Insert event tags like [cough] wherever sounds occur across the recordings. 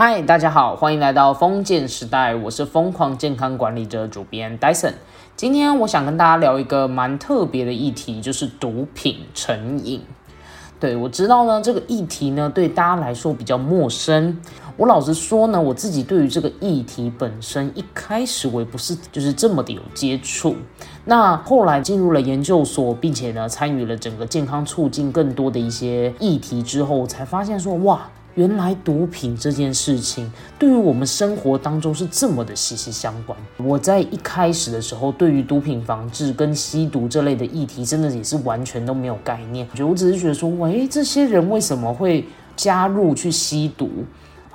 嗨，大家好，欢迎来到封建时代，我是疯狂健康管理者主编 Dyson。今天我想跟大家聊一个蛮特别的议题，就是毒品成瘾。对我知道呢，这个议题呢对大家来说比较陌生。我老实说呢，我自己对于这个议题本身一开始我也不是就是这么的有接触。那后来进入了研究所，并且呢参与了整个健康促进更多的一些议题之后，才发现说哇。原来毒品这件事情对于我们生活当中是这么的息息相关。我在一开始的时候，对于毒品防治跟吸毒这类的议题，真的也是完全都没有概念。我觉得我只是觉得说，喂，这些人为什么会加入去吸毒？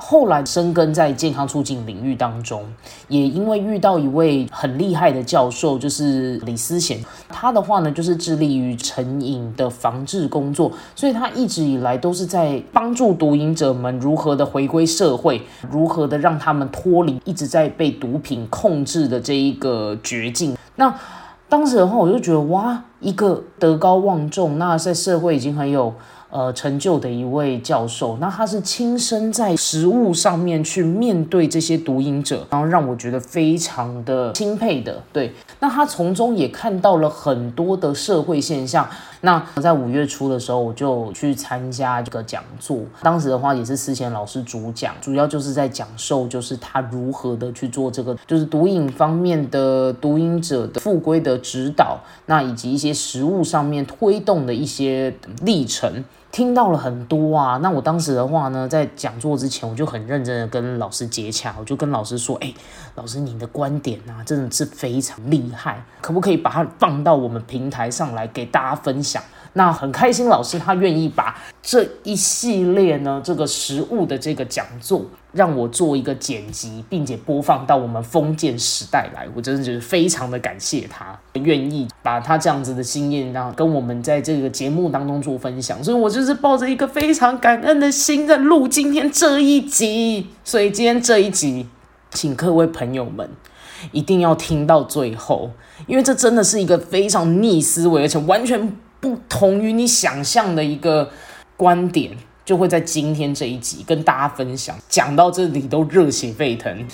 后来深耕在健康促进领域当中，也因为遇到一位很厉害的教授，就是李思贤，他的话呢就是致力于成瘾的防治工作，所以他一直以来都是在帮助毒瘾者们如何的回归社会，如何的让他们脱离一直在被毒品控制的这一个绝境。那当时的话，我就觉得哇，一个德高望重，那在社会已经很有。呃，成就的一位教授，那他是亲身在食物上面去面对这些毒瘾者，然后让我觉得非常的钦佩的。对，那他从中也看到了很多的社会现象。那在五月初的时候，我就去参加这个讲座，当时的话也是思贤老师主讲，主要就是在讲授，就是他如何的去做这个，就是毒瘾方面的毒瘾者的复归的指导，那以及一些食物上面推动的一些历程。听到了很多啊，那我当时的话呢，在讲座之前，我就很认真的跟老师接洽，我就跟老师说，哎，老师你的观点啊，真的是非常厉害，可不可以把它放到我们平台上来给大家分享？那很开心，老师他愿意把这一系列呢，这个食物的这个讲座，让我做一个剪辑，并且播放到我们封建时代来。我真的觉得非常的感谢他，愿意把他这样子的经验，然后跟我们在这个节目当中做分享。所以我就是抱着一个非常感恩的心在录今天这一集。所以今天这一集，请各位朋友们一定要听到最后，因为这真的是一个非常逆思维，而且完全。不同于你想象的一个观点，就会在今天这一集跟大家分享。讲到这里都热血沸腾。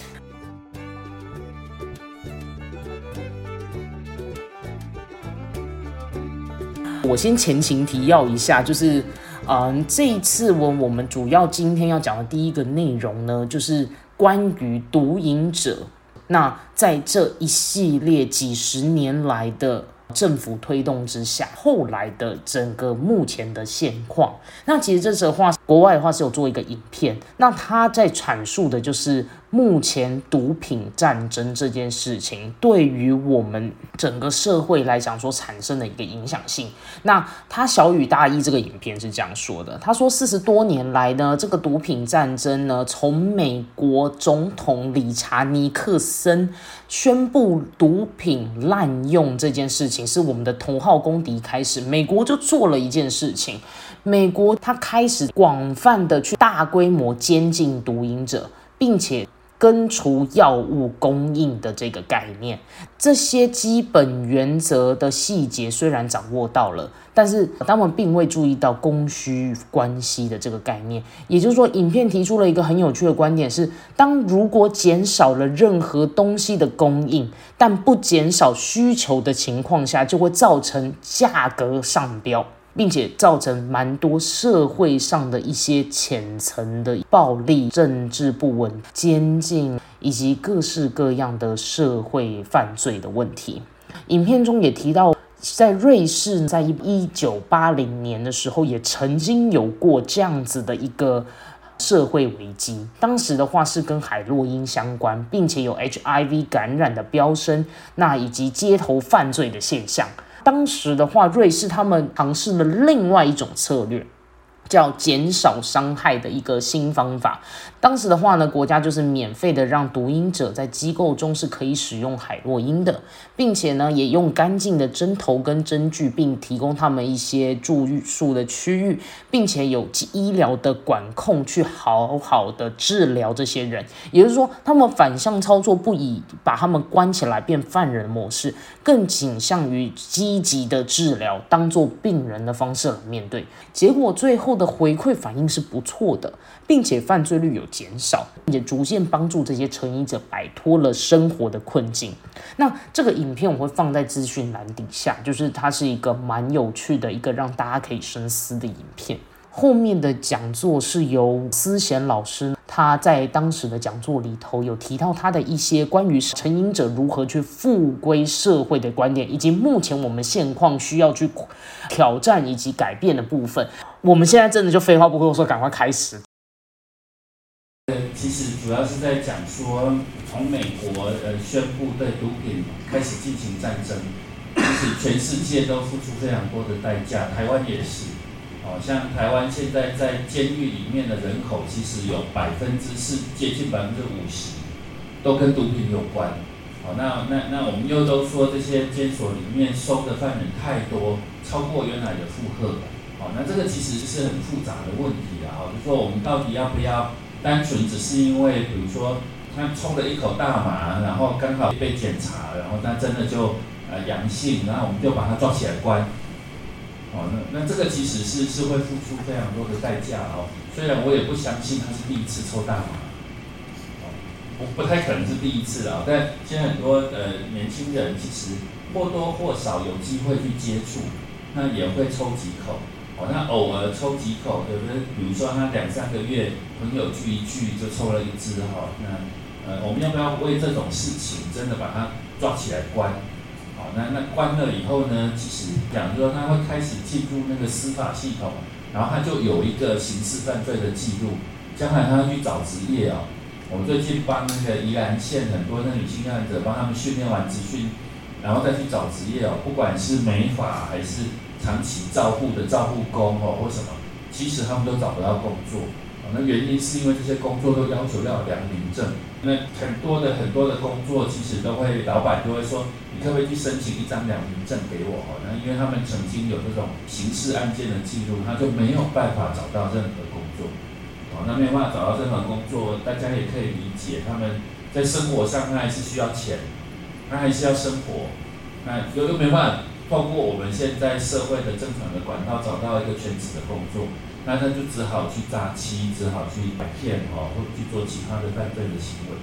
我先前情提要一下，就是，嗯，这一次我我们主要今天要讲的第一个内容呢，就是关于毒瘾者。那在这一系列几十年来的。政府推动之下，后来的整个目前的现况，那其实这的话，国外的话是有做一个影片，那他在阐述的就是。目前毒品战争这件事情对于我们整个社会来讲所产生的一个影响性，那他小雨大意这个影片是这样说的，他说四十多年来呢，这个毒品战争呢，从美国总统理查尼克森宣布毒品滥用这件事情是我们的头号公敌开始，美国就做了一件事情，美国他开始广泛的去大规模监禁毒瘾者，并且。根除药物供应的这个概念，这些基本原则的细节虽然掌握到了，但是他们并未注意到供需关系的这个概念。也就是说，影片提出了一个很有趣的观点：是当如果减少了任何东西的供应，但不减少需求的情况下，就会造成价格上飙。并且造成蛮多社会上的一些浅层的暴力、政治不稳、监禁以及各式各样的社会犯罪的问题。影片中也提到，在瑞士，在一九八零年的时候，也曾经有过这样子的一个社会危机。当时的话是跟海洛因相关，并且有 HIV 感染的飙升，那以及街头犯罪的现象。当时的话，瑞士他们尝试了另外一种策略。叫减少伤害的一个新方法。当时的话呢，国家就是免费的让毒瘾者在机构中是可以使用海洛因的，并且呢，也用干净的针头跟针具，并提供他们一些住宿的区域，并且有医疗的管控去好好的治疗这些人。也就是说，他们反向操作，不以把他们关起来变犯人模式，更倾向于积极的治疗，当做病人的方式来面对。结果最后。的回馈反应是不错的，并且犯罪率有减少，也逐渐帮助这些成瘾者摆脱了生活的困境。那这个影片我会放在资讯栏底下，就是它是一个蛮有趣的一个让大家可以深思的影片。后面的讲座是由思贤老师，他在当时的讲座里头有提到他的一些关于成瘾者如何去复归社会的观点，以及目前我们现况需要去挑战以及改变的部分。我们现在真的就废话不多说，赶快开始。其实主要是在讲说，从美国呃宣布对毒品开始进行战争，其实全世界都付出非常多的代价，台湾也是。哦，像台湾现在在监狱里面的人口，其实有百分之四，接近百分之五十，都跟毒品有关。哦，那那那我们又都说这些监所里面收的犯人太多，超过原来的负荷。哦，那这个其实是很复杂的问题啊。哦，就说我们到底要不要单纯只是因为，比如说他抽了一口大麻，然后刚好被检查，然后他真的就呃阳性，然后我们就把他抓起来关。哦，那那这个其实是是会付出非常多的代价哦。虽然我也不相信他是第一次抽大麻，哦，不不太可能是第一次了。但现在很多呃年轻人其实或多或少有机会去接触，那也会抽几口。哦，那偶尔抽几口，对不对比如说他两三个月朋友聚一聚就抽了一支哈，那呃我们要不要为这种事情真的把他抓起来关？那那关了以后呢？其实讲说他会开始进入那个司法系统，然后他就有一个刑事犯罪的记录，将来他要去找职业哦。我最近帮那个宜兰县很多的女性患者，帮他们训练完集训，然后再去找职业哦。不管是美发还是长期照护的照护工哦，或什么，其实他们都找不到工作。那原因是因为这些工作都要求要良民证。那很多的很多的工作，其实都会老板都会说，你可不可以去申请一张良民证给我？那因为他们曾经有这种刑事案件的记录，他就没有办法找到任何工作。哦，那没有办法找到任何工作，大家也可以理解，他们在生活上他还是需要钱，他还是要生活，那又又没办法透过我们现在社会的正常的管道找到一个全职的工作。那他就只好去诈欺，只好去骗哈，或去做其他的犯罪的行为。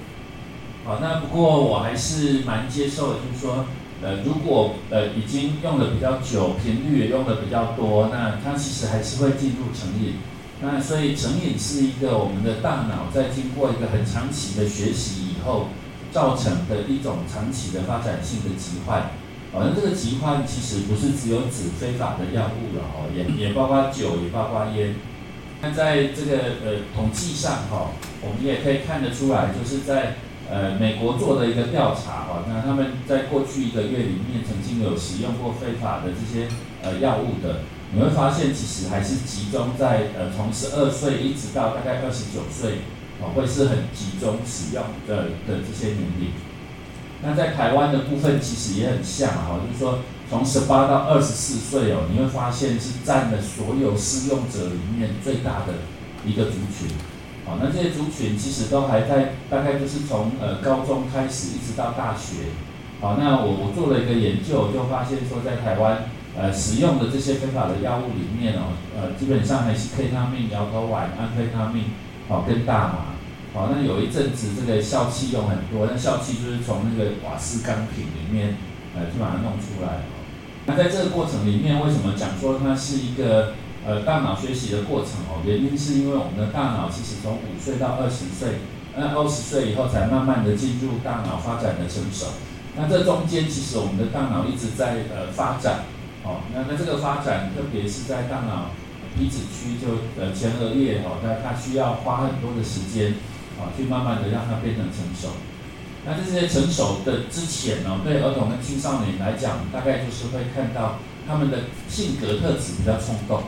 好，那不过我还是蛮接受的，就是说，呃，如果呃已经用的比较久，频率也用的比较多，那它其实还是会进入成瘾。那所以成瘾是一个我们的大脑在经过一个很长期的学习以后，造成的一种长期的发展性的疾患。好像这个疾患其实不是只有指非法的药物了哦，也也包括酒，也包括烟。那在这个呃统计上哈，我们也可以看得出来，就是在呃美国做的一个调查哈，那他们在过去一个月里面曾经有使用过非法的这些呃药物的，你会发现其实还是集中在呃从十二岁一直到大概二十九岁，哦会是很集中使用的的这些年龄。那在台湾的部分其实也很像哈，就是说从十八到二十四岁哦，你会发现是占了所有适用者里面最大的一个族群。好，那这些族群其实都还在大概就是从呃高中开始一直到大学。好，那我我做了一个研究，就发现说在台湾呃使用的这些非法的药物里面哦，呃基本上还是 K 他命、摇头丸、安非他命，哦跟大麻。哦，那有一阵子这个笑气用很多，那笑气就是从那个瓦斯钢瓶里面，呃，去把它弄出来。那在这个过程里面，为什么讲说它是一个呃大脑学习的过程哦？原因是因为我们的大脑其实从五岁到二十岁，那二十岁以后才慢慢的进入大脑发展的成熟。那这中间其实我们的大脑一直在呃发展，哦，那那这个发展特别是在大脑皮质区就呃前额叶哦，那它需要花很多的时间。啊，去慢慢的让它变成成熟。那这些成熟的之前呢，对儿童跟青少年来讲，大概就是会看到他们的性格特质比较冲动，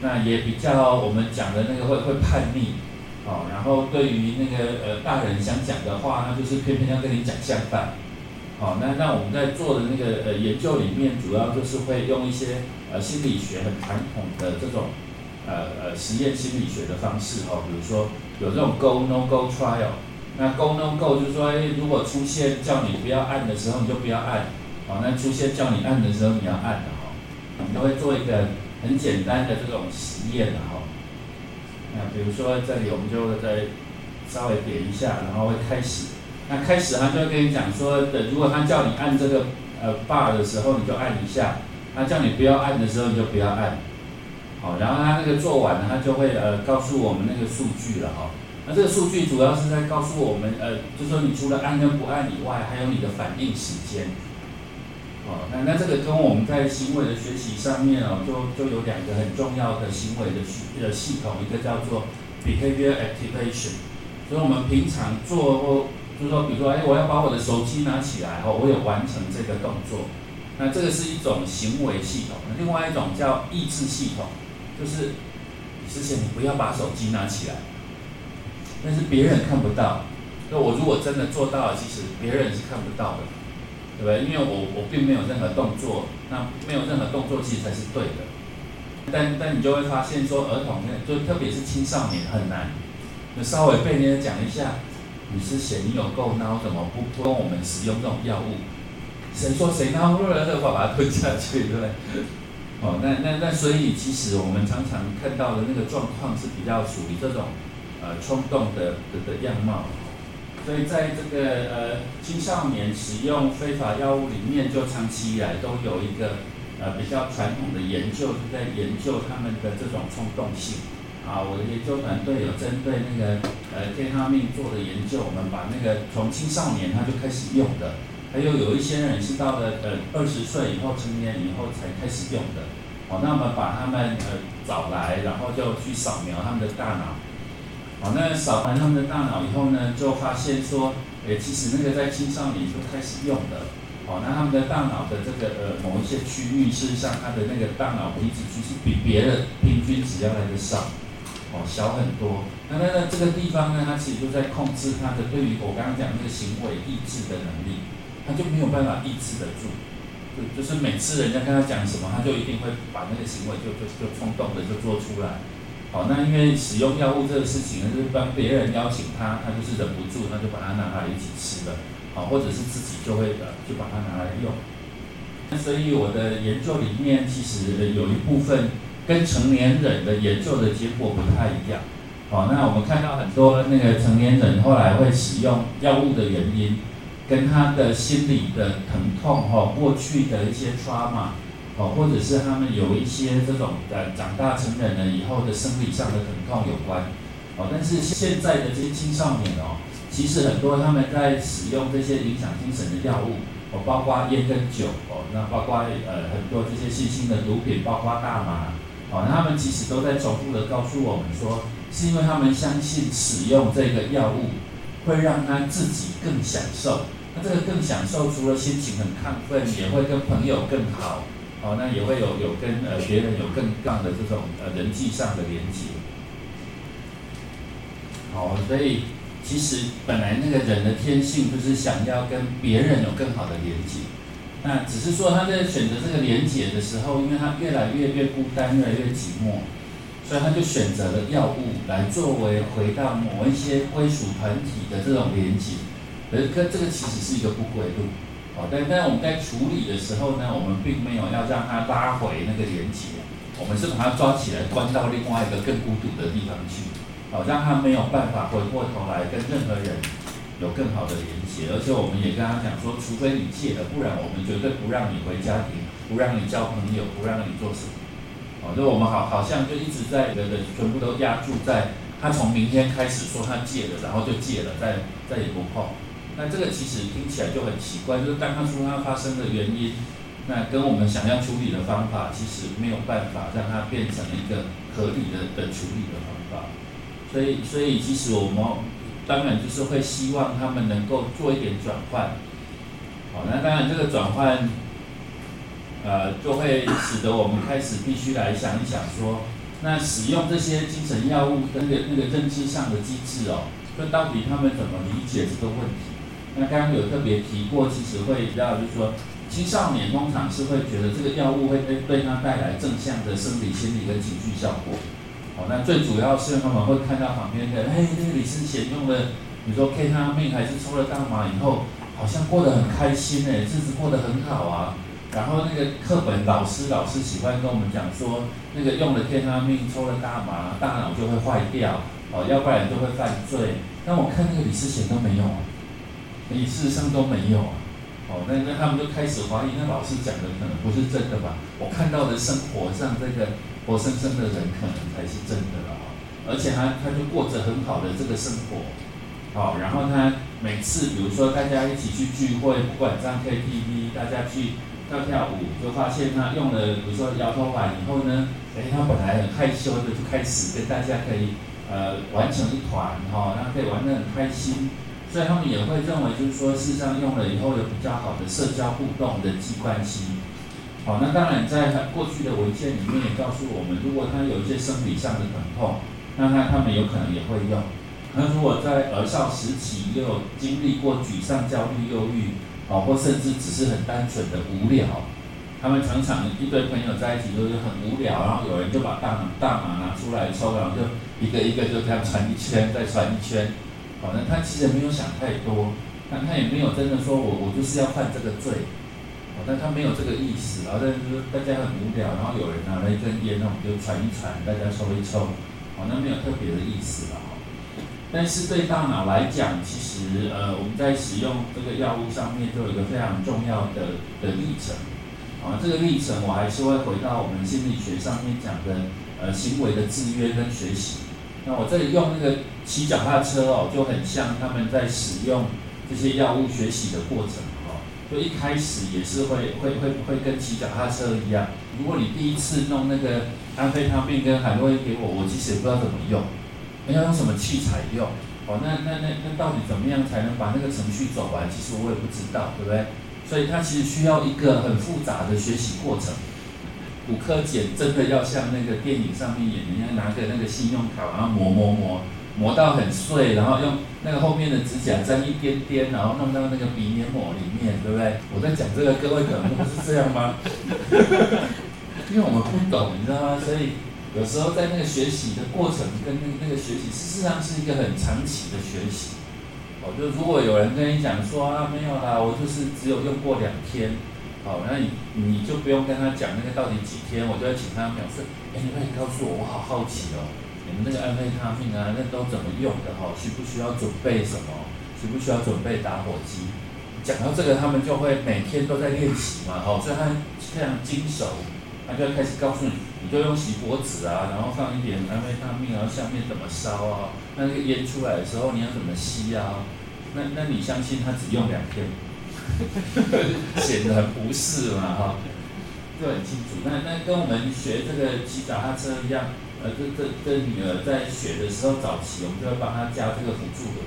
那也比较我们讲的那个会会叛逆，哦，然后对于那个呃大人想讲的话，那就是偏偏要跟你讲相反。哦，那那我们在做的那个呃研究里面，主要就是会用一些呃心理学很传统的这种呃呃实验心理学的方式，哈，比如说。有这种 go no go trial，那 go no go 就是说，哎，如果出现叫你不要按的时候，你就不要按，好，那出现叫你按的时候，你要按的哈。你会做一个很简单的这种实验的哈，那比如说这里我们就再稍微点一下，然后会开始。那开始他就会跟你讲说的，如果他叫你按这个呃 bar 的时候，你就按一下；他叫你不要按的时候，你就不要按。好，然后他那个做完了，他就会呃告诉我们那个数据了哈。那这个数据主要是在告诉我们呃，就说你除了按跟不按以外，还有你的反应时间。哦，那那这个跟我们在行为的学习上面哦，就就有两个很重要的行为的系呃系统，一个叫做 behavior activation，所以我们平常做就是说，比如说，哎，我要把我的手机拿起来哦，我有完成这个动作，那这个是一种行为系统。另外一种叫意志系统，就是之前你不要把手机拿起来，但是别人看不到。那我如果真的做到了，其实别人是看不到的。对不对？因为我我并没有任何动作，那没有任何动作其实才是对的。但但你就会发现说，儿童呢，就特别是青少年很难。那稍微被人家讲一下，你是嫌你有够孬，怎么不不跟我们使用这种药物？谁说谁孬了，[laughs] 就把它吞下去，对不对？哦，那那那所以其实我们常常看到的那个状况是比较属于这种呃冲动的的的样貌。所以在这个呃青少年使用非法药物里面，就长期以来都有一个呃比较传统的研究，是在研究他们的这种冲动性。啊，我的研究团队有针对那个呃天哈命做的研究，我们把那个从青少年他就开始用的，还有有一些人是到了呃二十岁以后成年以后才开始用的。哦，那我们把他们呃找来，然后就去扫描他们的大脑。好，那扫完他们的大脑以后呢，就发现说，诶，其实那个在青少年就开始用的，好，那他们的大脑的这个呃某一些区域，事实上他的那个大脑皮质区是比别的平均值要来的少，哦，小很多。那那那这个地方呢，它其实就在控制他的对于我刚刚讲那个行为抑制的能力，他就没有办法抑制得住，就就是每次人家跟他讲什么，他就一定会把那个行为就就就冲动的就做出来。好，那因为使用药物这个事情呢，就是帮别人邀请他，他就是忍不住，他就把它拿来一起吃了，好，或者是自己就会的就把它拿来用。那所以我的研究里面，其实有一部分跟成年人的研究的结果不太一样。好，那我们看到很多那个成年人后来会使用药物的原因，跟他的心理的疼痛哈，过去的一些 trauma。哦，或者是他们有一些这种呃长大成人了以后的生理上的疼痛有关，哦，但是现在的这些青少年哦，其实很多他们在使用这些影响精神的药物，哦，包括烟跟酒，哦，那包括呃很多这些新兴的毒品，包括大麻，哦，那他们其实都在重复的告诉我们说，是因为他们相信使用这个药物会让他自己更享受，那这个更享受除了心情很亢奋，也会跟朋友更好。哦，那也会有有跟呃别人有更大的这种呃人际上的连接。好，所以其实本来那个人的天性就是想要跟别人有更好的连接，那只是说他在选择这个连接的时候，因为他越来越越孤单，越来越寂寞，所以他就选择了药物来作为回到某一些归属团体的这种连接，可是可这个其实是一个不归路。哦，但但我们在处理的时候呢，我们并没有要让他拉回那个连接，我们是把他抓起来关到另外一个更孤独的地方去，哦，让他没有办法回过头来跟任何人有更好的连接，而且我们也跟他讲说，除非你戒了，不然我们绝对不让你回家庭，不让你交朋友，不让你做什么。哦，就我们好好像就一直在的的全部都压住在他从明天开始说他戒了，然后就戒了，再再也不碰。那这个其实听起来就很奇怪，就是当他说他发生的原因，那跟我们想要处理的方法，其实没有办法让它变成一个合理的的处理的方法。所以，所以其实我们当然就是会希望他们能够做一点转换。好，那当然这个转换，呃，就会使得我们开始必须来想一想说，那使用这些精神药物跟那个那个认知上的机制哦，这到底他们怎么理解这个问题？那刚刚有特别提过，其实会比较就是说，青少年通常是会觉得这个药物会对对他带来正向的生理、心理跟情绪效果。好，那最主要是他们会看到旁边的，哎，那个李思贤用了，你说 K 他命还是抽了大麻以后，好像过得很开心哎，日子过得很好啊。然后那个课本老师老师喜欢跟我们讲说，那个用了天他命，抽了大麻，大脑就会坏掉，哦，要不然就会犯罪。但我看那个李思贤都没有，你事实上都没有啊。哦，那那他们就开始怀疑，那老师讲的可能不是真的吧？我看到的生活上这个活生生的人，可能才是真的了。而且他他就过着很好的这个生活，好，然后他每次比如说大家一起去聚会，不管上 KTV，大家去跳跳舞，就发现他用了比如说摇头丸以后呢，哎，他本来很害羞的，就开始跟大家可以呃玩成一团哈，然后可以玩得很开心，所以他们也会认为就是说，事实上用了以后有比较好的社交互动的际关系。好，那当然在过去的文献里面也告诉我们，如果他有一些生理上的疼痛。那他他们有可能也会用。那如果在儿少时期又经历过沮丧、焦虑、忧郁，哦，或甚至只是很单纯的无聊，他们常常一堆朋友在一起就是很无聊，然后有人就把大麻大麻拿出来抽，然后就一个一个就这样传一圈，再传一圈。哦，那他其实没有想太多，但他也没有真的说我我就是要犯这个罪。哦，但他没有这个意思，然后但是大家很无聊，然后有人拿了一根烟，那我们就传一传，大家抽一抽。好那没有特别的意思了，但是对大脑来讲，其实呃我们在使用这个药物上面就有一个非常重要的的历程，啊这个历程我还是会回到我们心理学上面讲的呃行为的制约跟学习。那我这里用那个骑脚踏车哦，就很像他们在使用这些药物学习的过程哦，就一开始也是会会会会跟骑脚踏车一样，如果你第一次弄那个。安非他命跟海洛因给我，我其实也不知道怎么用，要用什么器材用？哦，那那那那到底怎么样才能把那个程序走完？其实我也不知道，对不对？所以它其实需要一个很复杂的学习过程。骨科碱真的要像那个电影上面演的一样，拿个那个信用卡，然后磨磨磨磨到很碎，然后用那个后面的指甲沾一点点，然后弄到那个鼻黏膜里面，对不对？我在讲这个，各位可能不是这样吗？因为我们不懂，你知道吗？所以有时候在那个学习的过程跟那那个学习，事实上是一个很长期的学习。哦，就如果有人跟你讲说啊，没有啦，我就是只有用过两天，好，那你你就不用跟他讲那个到底几天，我就要请他表示，哎，你可以告诉我，我好好奇哦，你们那个安非他命啊，那都怎么用的哈？需不需要准备什么？需不需要准备打火机？讲到这个，他们就会每天都在练习嘛，哦，所以他非常精熟。他就要开始告诉你，你就用锡箔纸啊，然后放一点安非他命，然后下面怎么烧啊？那个烟出来的时候你要怎么吸啊？那那你相信他只用两天？[laughs] 显得很不适嘛哈？就很清楚。那那跟我们学这个骑脚踏车一样，呃，这这这女儿在学的时候早期，我们就要帮她加这个辅助的。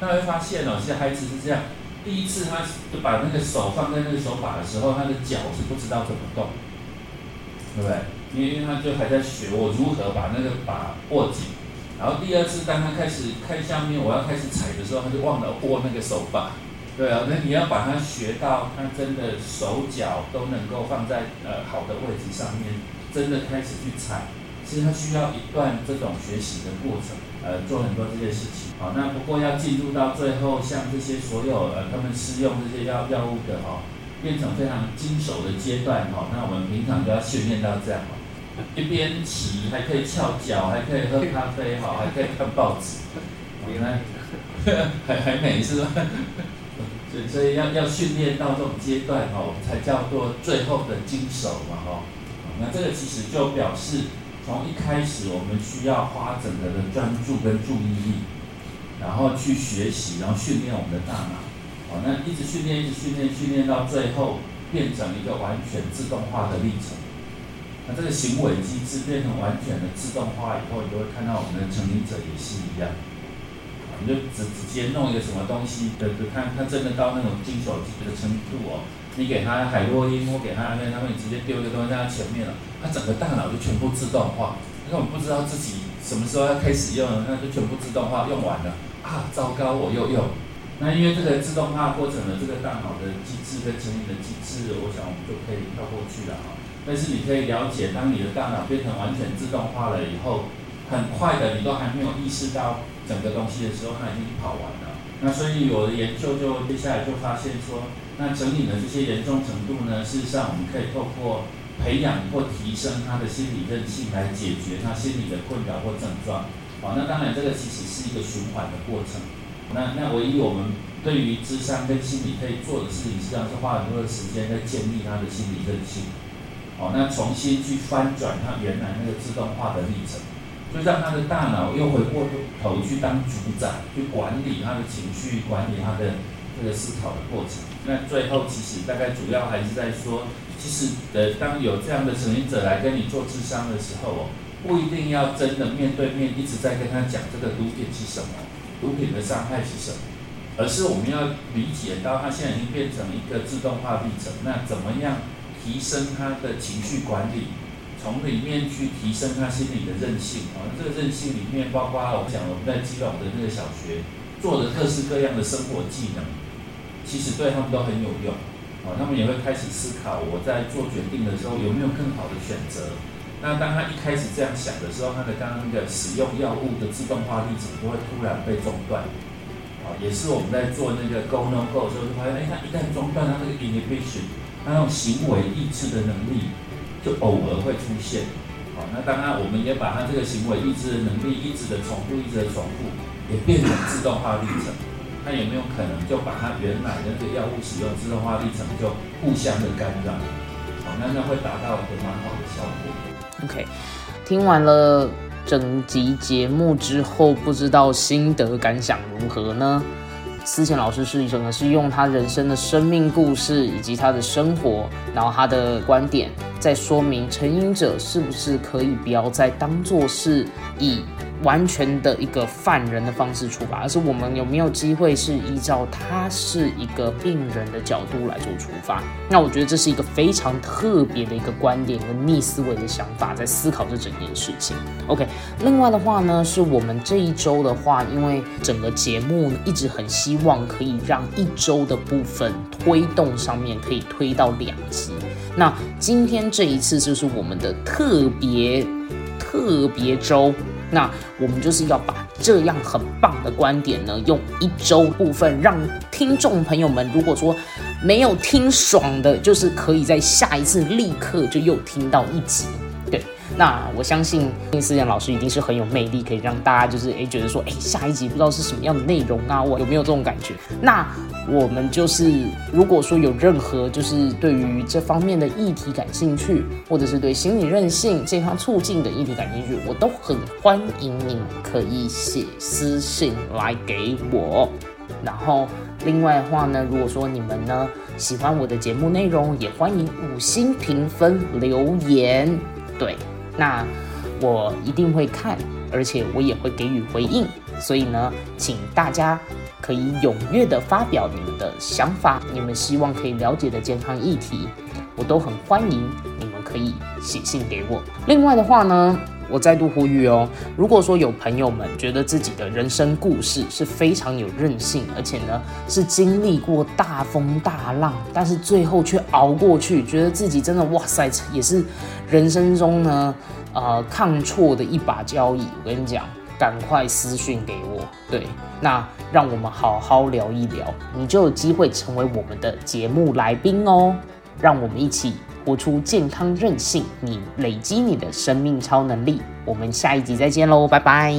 那会发现哦，其实孩子是这样，第一次他就把那个手放在那个手把的时候，他的脚是不知道怎么动。对不对？因为因为他就还在学我如何把那个把握紧，然后第二次当他开始看下面，我要开始踩的时候，他就忘了握那个手把。对啊，那你要把它学到他真的手脚都能够放在呃好的位置上面，真的开始去踩，其实他需要一段这种学习的过程，呃，做很多这些事情。好，那不过要进入到最后，像这些所有呃他们施用这些药药物的哈。变成非常精熟的阶段哈，那我们平常都要训练到这样哈，[laughs] 一边骑还可以翘脚，还可以喝咖啡哈，还可以看报纸，[laughs] 原来 [laughs] 还还美是吧？所以所以要要训练到这种阶段哈，我们才叫做最后的精熟嘛哈。那这个其实就表示从一开始我们需要花整个的专注跟注意力，然后去学习，然后训练我们的大脑。哦，那一直训练，一直训练，训练到最后变成一个完全自动化的历程。那这个行为机制变成完全的自动化以后，你就会看到我们的成瘾者也是一样。你就直直接弄一个什么东西，对对，看他真的到那种金手机的程度哦。你给他海洛因，或给他那，他会直接丢一个东西在他前面了，他整个大脑就全部自动化，那我们不知道自己什么时候要开始用，那就全部自动化用完了啊，糟糕，我又用。那因为这个自动化过程的这个大脑的机制跟成瘾的机制，我想我们就可以跳过去了哈。但是你可以了解，当你的大脑变成完全自动化了以后，很快的你都还没有意识到整个东西的时候，它已经跑完了。那所以我的研究就接下来就发现说，那整理的这些严重程度呢，事实上我们可以透过培养或提升他的心理韧性来解决他心理的困扰或症状。好，那当然这个其实是一个循环的过程。那那唯一我们对于智商跟心理可以做的事情，实际上是花很多的时间在建立他的心理韧性。好，那重新去翻转他原来那个自动化的历程，就让他的大脑又回过头去当主宰，去管理他的情绪，管理他的这个思考的过程。那最后其实大概主要还是在说，其实呃，当有这样的成瘾者来跟你做智商的时候哦，不一定要真的面对面一直在跟他讲这个毒品是什么。毒品的伤害是什么？而是我们要理解到，他现在已经变成一个自动化历程。那怎么样提升他的情绪管理？从里面去提升他心理的韧性啊。这个韧性里面包括我讲我们在基隆的那个小学做的各式各样的生活技能，其实对他们都很有用啊。他们也会开始思考，我在做决定的时候有没有更好的选择。那当他一开始这样想的时候，他的刚刚那个使用药物的自动化历程就会突然被中断，啊，也是我们在做那个 go no go 的时候就发现，哎，他一旦中断，他那个 inhibition，他那种行为抑制的能力就偶尔会出现，好，那当然我们也把他这个行为抑制的能力一直的重复，一直的重复，也变成自动化历程，那有没有可能就把他原来的那个药物使用自动化历程就互相的干扰，好，那那会达到一个蛮好的效果。OK，听完了整集节目之后，不知道心得感想如何呢？思前老师是整个是用他人生的生命故事以及他的生活，然后他的观点，在说明成瘾者是不是可以不要再当做是以。完全的一个犯人的方式出发，而是我们有没有机会是依照他是一个病人的角度来做出发？那我觉得这是一个非常特别的一个观点跟逆思维的想法，在思考这整件事情。OK，另外的话呢，是我们这一周的话，因为整个节目一直很希望可以让一周的部分推动上面可以推到两集。那今天这一次就是我们的特别特别周。那我们就是要把这样很棒的观点呢，用一周部分让听众朋友们，如果说没有听爽的，就是可以在下一次立刻就又听到一集。对那我相信丁思妍老师一定是很有魅力，可以让大家就是诶觉得说诶下一集不知道是什么样的内容啊，我有没有这种感觉？那我们就是如果说有任何就是对于这方面的议题感兴趣，或者是对心理韧性、健康促进的议题感兴趣，我都很欢迎你可以写私信来给我。然后另外的话呢，如果说你们呢喜欢我的节目内容，也欢迎五星评分留言。对。那我一定会看，而且我也会给予回应。所以呢，请大家可以踊跃的发表你们的想法，你们希望可以了解的健康议题，我都很欢迎。你们可以写信给我。另外的话呢，我再度呼吁哦，如果说有朋友们觉得自己的人生故事是非常有韧性，而且呢是经历过大风大浪，但是最后却熬过去，觉得自己真的哇塞，也是人生中呢呃抗挫的一把交椅。我跟你讲，赶快私讯给我，对，那让我们好好聊一聊，你就有机会成为我们的节目来宾哦。让我们一起。活出健康韧性，你累积你的生命超能力。我们下一集再见喽，拜拜。